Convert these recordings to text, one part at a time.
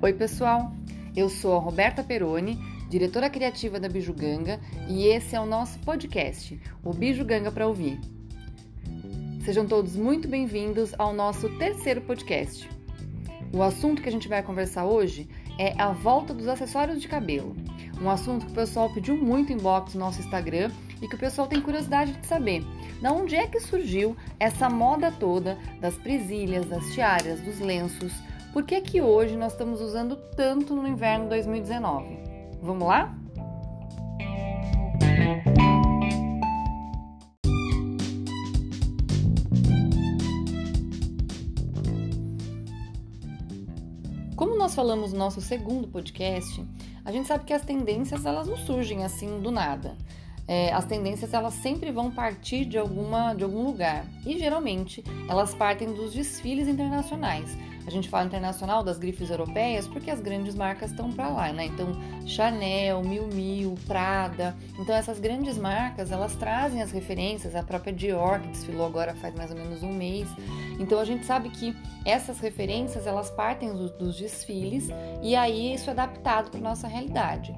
Oi, pessoal. Eu sou a Roberta Peroni, diretora criativa da Bijuganga, e esse é o nosso podcast, o Bijuganga para ouvir. Sejam todos muito bem-vindos ao nosso terceiro podcast. O assunto que a gente vai conversar hoje é a volta dos acessórios de cabelo. Um assunto que o pessoal pediu muito inbox no nosso Instagram e que o pessoal tem curiosidade de saber. Da onde é que surgiu essa moda toda das presilhas, das tiaras, dos lenços, por que que hoje nós estamos usando tanto no inverno 2019? Vamos lá? Como nós falamos no nosso segundo podcast, a gente sabe que as tendências elas não surgem assim do nada é, as tendências elas sempre vão partir de alguma de algum lugar e geralmente elas partem dos desfiles internacionais. A gente fala internacional das grifes europeias porque as grandes marcas estão para lá, né? Então Chanel, Miu Miu, Prada. Então essas grandes marcas elas trazem as referências. A própria Dior que desfilou agora faz mais ou menos um mês. Então a gente sabe que essas referências elas partem do, dos desfiles e aí isso é adaptado para nossa realidade.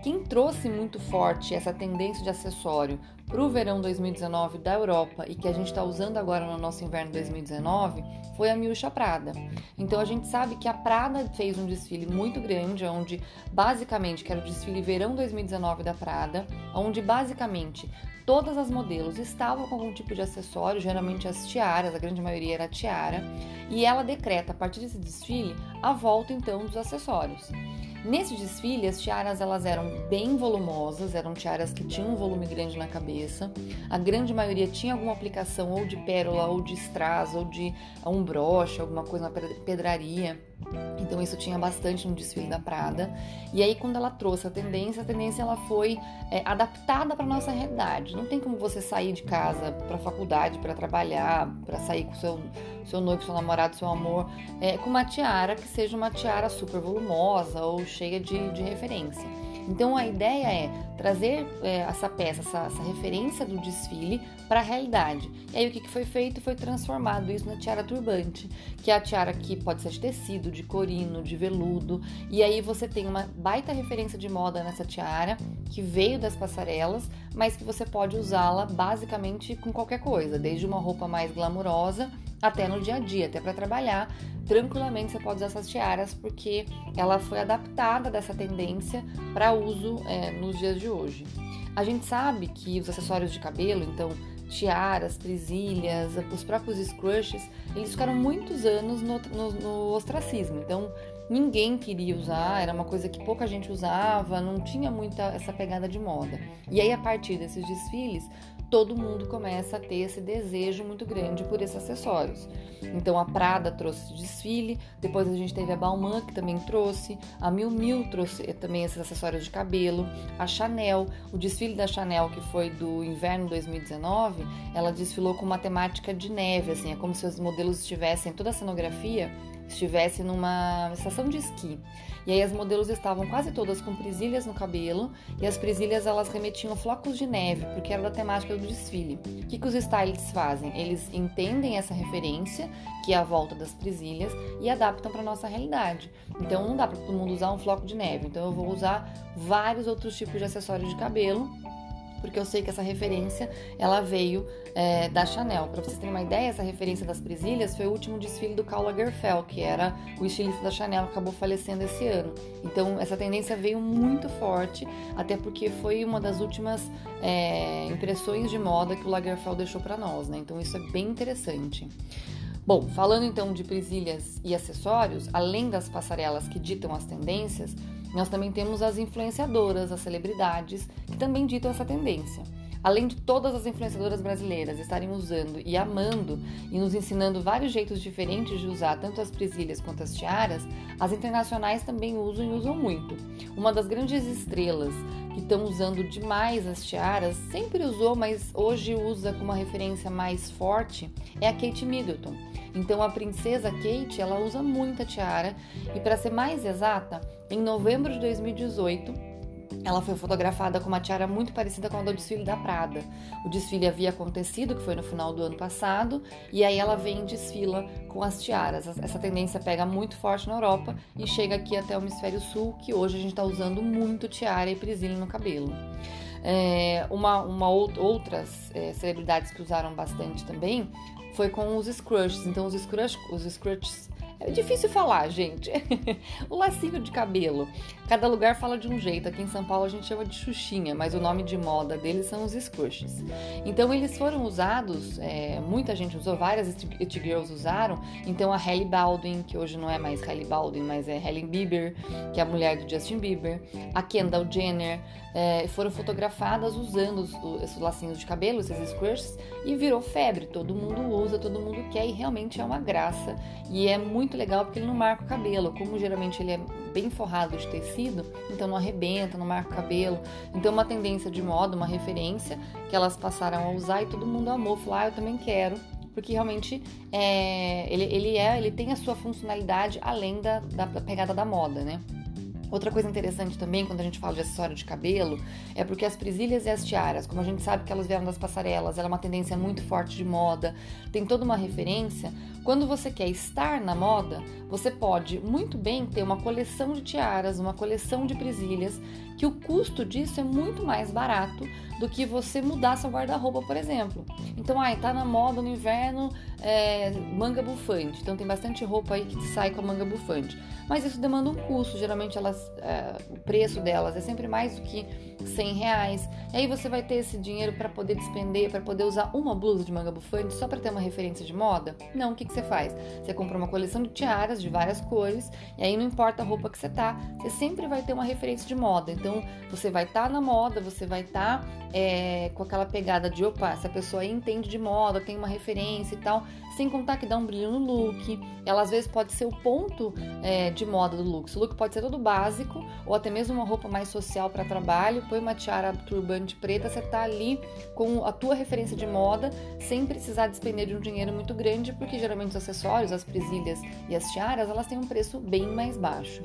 Quem trouxe muito forte essa tendência de acessório para o verão 2019 da Europa e que a gente está usando agora no nosso inverno 2019 foi a Miúcha Prada. Então a gente sabe que a Prada fez um desfile muito grande, onde basicamente, que era o desfile verão 2019 da Prada, onde basicamente todas as modelos estavam com algum tipo de acessório, geralmente as tiaras, a grande maioria era tiara, e ela decreta a partir desse desfile a volta então dos acessórios. Nesse desfile, as tiaras elas eram bem volumosas, eram tiaras que tinham um volume grande na cabeça. A grande maioria tinha alguma aplicação ou de pérola, ou de strass, ou de um broche, alguma coisa na pedraria. Então isso tinha bastante no desfile da Prada. E aí quando ela trouxe a tendência, a tendência ela foi é, adaptada para nossa realidade. Não tem como você sair de casa para faculdade, para trabalhar, para sair com seu seu noivo, seu namorado, seu amor, é, com uma tiara que seja uma tiara super volumosa ou cheia de, de referência. Então a ideia é trazer é, essa peça, essa, essa, referência do desfile para a realidade. E aí o que, que foi feito? Foi transformado isso na tiara turbante, que é a tiara que pode ser de tecido, de corino, de veludo. E aí você tem uma baita referência de moda nessa tiara, que veio das passarelas, mas que você pode usá-la basicamente com qualquer coisa, desde uma roupa mais glamurosa até no dia a dia, até para trabalhar. Tranquilamente você pode usar essas tiaras porque ela foi adaptada dessa tendência para uso é, nos dias de hoje. A gente sabe que os acessórios de cabelo, então tiaras, presilhas, os próprios scrunchies, eles ficaram muitos anos no, no, no ostracismo. Então ninguém queria usar, era uma coisa que pouca gente usava, não tinha muita essa pegada de moda. E aí, a partir desses desfiles, todo mundo começa a ter esse desejo muito grande por esses acessórios. Então a Prada trouxe desfile, depois a gente teve a Balmain que também trouxe, a Miu Miu trouxe também esses acessórios de cabelo, a Chanel, o desfile da Chanel que foi do inverno 2019, ela desfilou com uma temática de neve, assim, é como se os modelos estivessem toda a cenografia estivesse numa estação de esqui. E aí as modelos estavam quase todas com presilhas no cabelo e as presilhas elas remetiam flocos de neve, porque era da temática do desfile. O que, que os stylists fazem? Eles entendem essa referência, que é a volta das presilhas, e adaptam para nossa realidade. Então não dá para todo mundo usar um floco de neve. Então eu vou usar vários outros tipos de acessórios de cabelo porque eu sei que essa referência ela veio é, da Chanel. Para vocês terem uma ideia, essa referência das presilhas foi o último desfile do Karl Lagerfeld, que era o estilista da Chanel, acabou falecendo esse ano. Então essa tendência veio muito forte, até porque foi uma das últimas é, impressões de moda que o Lagerfeld deixou para nós, né? Então isso é bem interessante. Bom, falando então de presilhas e acessórios, além das passarelas que ditam as tendências, nós também temos as influenciadoras, as celebridades, que também ditam essa tendência. Além de todas as influenciadoras brasileiras estarem usando e amando e nos ensinando vários jeitos diferentes de usar tanto as presilhas quanto as tiaras, as internacionais também usam e usam muito. Uma das grandes estrelas que estão usando demais as tiaras, sempre usou, mas hoje usa com uma referência mais forte, é a Kate Middleton. Então a princesa Kate, ela usa muita tiara e para ser mais exata, em novembro de 2018, ela foi fotografada com uma tiara muito parecida com a do desfile da Prada. O desfile havia acontecido, que foi no final do ano passado, e aí ela vem e desfila com as tiaras. Essa tendência pega muito forte na Europa e chega aqui até o hemisfério sul, que hoje a gente está usando muito tiara e prisilha no cabelo. É, uma, uma outras é, celebridades que usaram bastante também foi com os scrunchies. Então os scrunchies, os scrunchies é difícil falar, gente. o lacinho de cabelo. Cada lugar fala de um jeito. Aqui em São Paulo a gente chama de xuxinha, mas o nome de moda deles são os scrushes. Então eles foram usados, é, muita gente usou, várias it girls usaram. Então a Hailey Baldwin, que hoje não é mais Hailey Baldwin, mas é Hailey Bieber, que é a mulher do Justin Bieber, a Kendall Jenner, é, foram fotografadas usando os, esses lacinhos de cabelo, esses scrushes, e virou febre. Todo mundo usa, todo mundo quer e realmente é uma graça. E é muito muito legal porque ele não marca o cabelo. Como geralmente ele é bem forrado de tecido, então não arrebenta, não marca o cabelo. Então, uma tendência de moda, uma referência que elas passaram a usar e todo mundo amou. Falou, ah, eu também quero porque realmente é, ele, ele, é, ele tem a sua funcionalidade além da, da, pegada da moda, né? Outra coisa interessante também, quando a gente fala de acessório de cabelo, é porque as presilhas e as tiaras, como a gente sabe que elas vieram das passarelas, ela é uma tendência muito forte de moda, tem toda uma referência. Quando você quer estar na moda, você pode muito bem ter uma coleção de tiaras, uma coleção de presilhas, que o custo disso é muito mais barato do que você mudar seu guarda-roupa, por exemplo. Então, ai, tá na moda no inverno é, manga bufante. Então tem bastante roupa aí que sai com a manga bufante. Mas isso demanda um custo. Geralmente elas, é, o preço delas é sempre mais do que 100 reais. E aí você vai ter esse dinheiro para poder despender, para poder usar uma blusa de manga bufante só para ter uma referência de moda? Não, o que, que você faz? Você compra uma coleção de tiaras de várias cores, e aí não importa a roupa que você tá, você sempre vai ter uma referência de moda. Então você vai estar tá na moda, você vai estar tá, é, com aquela pegada de opa, essa pessoa aí entende de moda, tem uma referência e tal, sem contar que dá um brilho no look. Ela às vezes pode ser o ponto é, de moda do look. O look pode ser todo básico, ou até mesmo uma roupa mais social para trabalho, põe uma tiara turbante preta, você tá ali com a tua referência de moda, sem precisar despender de um dinheiro muito grande, porque geralmente os acessórios, as presilhas e as tiaras, elas têm um preço bem mais baixo.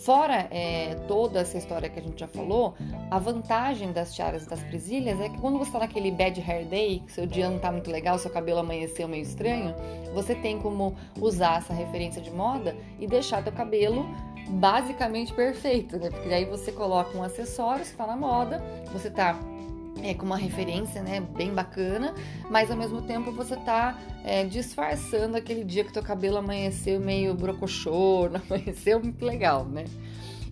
Fora é, toda essa história que a gente já falou, a vantagem das tiaras e das presilhas é que quando você está naquele bad hair day, que seu dia não está muito legal, seu cabelo amanheceu meio estranho, você tem como usar essa referência de moda e deixar teu cabelo basicamente perfeito, né? Porque daí você coloca um acessório, você tá na moda, você tá é, com uma referência, né, bem bacana, mas ao mesmo tempo você tá é, disfarçando aquele dia que teu cabelo amanheceu meio brocochô, amanheceu muito legal, né?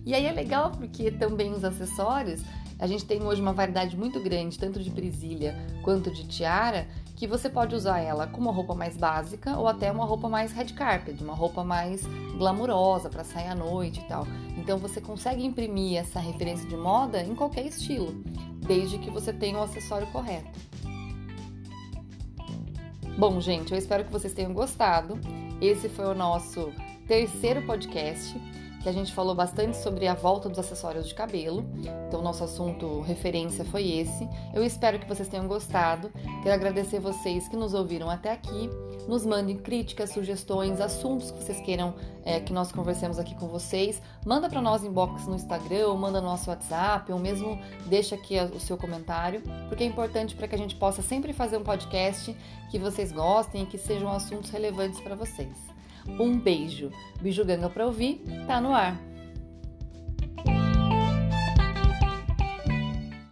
E aí é legal porque também os acessórios, a gente tem hoje uma variedade muito grande, tanto de presilha quanto de tiara, que você pode usar ela com uma roupa mais básica ou até uma roupa mais red carpet, uma roupa mais glamurosa para sair à noite e tal. Então você consegue imprimir essa referência de moda em qualquer estilo, desde que você tenha o acessório correto. Bom, gente, eu espero que vocês tenham gostado. Esse foi o nosso terceiro podcast que a gente falou bastante sobre a volta dos acessórios de cabelo. Então, nosso assunto referência foi esse. Eu espero que vocês tenham gostado. Quero agradecer vocês que nos ouviram até aqui. Nos mandem críticas, sugestões, assuntos que vocês queiram é, que nós conversemos aqui com vocês. Manda para nós inbox no Instagram, manda no nosso WhatsApp, ou mesmo deixa aqui o seu comentário, porque é importante para que a gente possa sempre fazer um podcast que vocês gostem e que sejam assuntos relevantes para vocês. Um beijo. Beijo Ganga para ouvir, tá no ar.